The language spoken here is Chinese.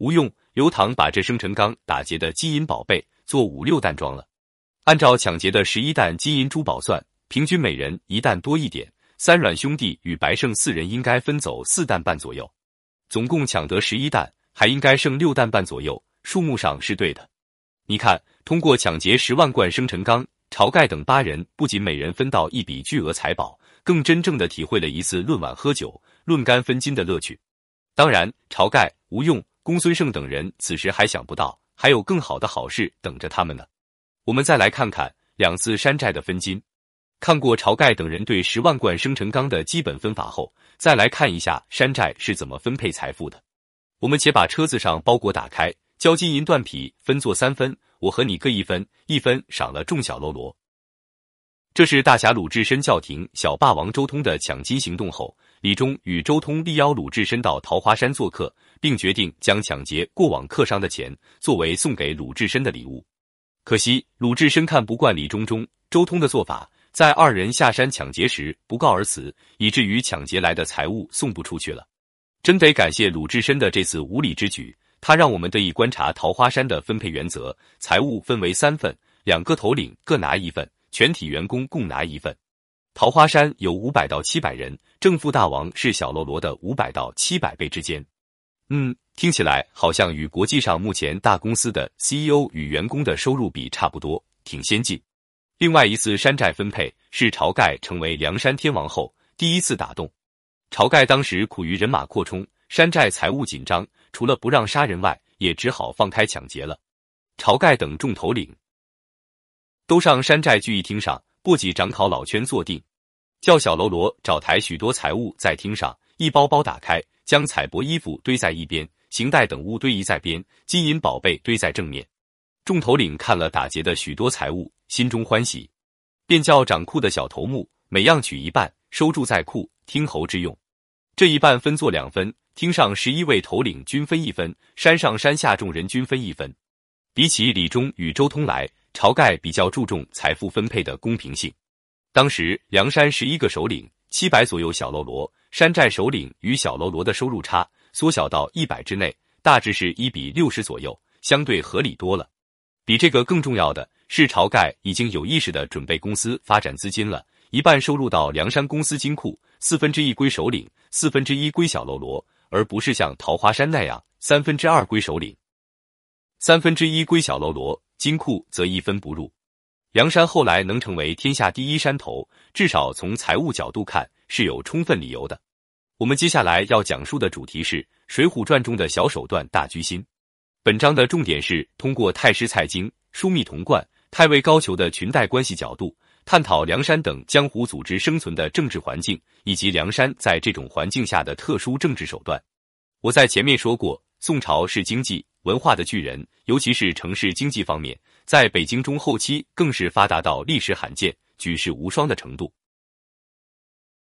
吴用、刘唐把这生辰纲打劫的金银宝贝做五六担装了。按照抢劫的十一担金银珠宝算，平均每人一担多一点。三阮兄弟与白胜四人应该分走四担半左右，总共抢得十一担，还应该剩六担半左右，数目上是对的。你看，通过抢劫十万贯生辰纲，晁盖等八人不仅每人分到一笔巨额财宝，更真正的体会了一次论碗喝酒、论干分金的乐趣。当然，晁盖、吴用、公孙胜等人此时还想不到，还有更好的好事等着他们呢。我们再来看看两次山寨的分金。看过晁盖等人对十万贯生辰纲的基本分法后，再来看一下山寨是怎么分配财富的。我们且把车子上包裹打开，交金银缎匹分作三分，我和你各一分，一分赏了众小喽啰。这是大侠鲁智深叫停小霸王周通的抢金行动后，李忠与周通力邀鲁智深到桃花山做客，并决定将抢劫过往客商的钱作为送给鲁智深的礼物。可惜鲁智深看不惯李忠忠、周通的做法。在二人下山抢劫时不告而辞，以至于抢劫来的财物送不出去了。真得感谢鲁智深的这次无礼之举，他让我们得以观察桃花山的分配原则：财物分为三份，两个头领各拿一份，全体员工共拿一份。桃花山有五百到七百人，正副大王是小喽啰的五百到七百倍之间。嗯，听起来好像与国际上目前大公司的 CEO 与员工的收入比差不多，挺先进。另外一次山寨分配是晁盖成为梁山天王后第一次打动。晁盖当时苦于人马扩充，山寨财务紧张，除了不让杀人外，也只好放开抢劫了。晁盖等众头领都上山寨聚义厅上，簸箕掌考老圈坐定，叫小喽啰找台许多财物在厅上，一包包打开，将彩帛衣服堆在一边，行袋等物堆移在边，金银宝贝堆在正面。众头领看了打劫的许多财物。心中欢喜，便叫掌库的小头目每样取一半，收住在库，听侯之用。这一半分作两分，厅上十一位头领均分一分，山上山下众人均分一分。比起李忠与周通来，晁盖比较注重财富分配的公平性。当时梁山十一个首领，七百左右小喽啰，山寨首领与小喽啰的收入差缩小到一百之内，大致是一比六十左右，相对合理多了。比这个更重要的。是晁盖已经有意识的准备公司发展资金了，一半收入到梁山公司金库，四分之一归首领，四分之一归小喽啰，而不是像桃花山那样三分之二归首领，三分之一归小喽啰，金库则一分不入。梁山后来能成为天下第一山头，至少从财务角度看是有充分理由的。我们接下来要讲述的主题是《水浒传》中的小手段大居心。本章的重点是通过太师蔡京、枢密童贯。太尉高俅的裙带关系角度探讨梁山等江湖组织生存的政治环境，以及梁山在这种环境下的特殊政治手段。我在前面说过，宋朝是经济文化的巨人，尤其是城市经济方面，在北京中后期更是发达到历史罕见、举世无双的程度。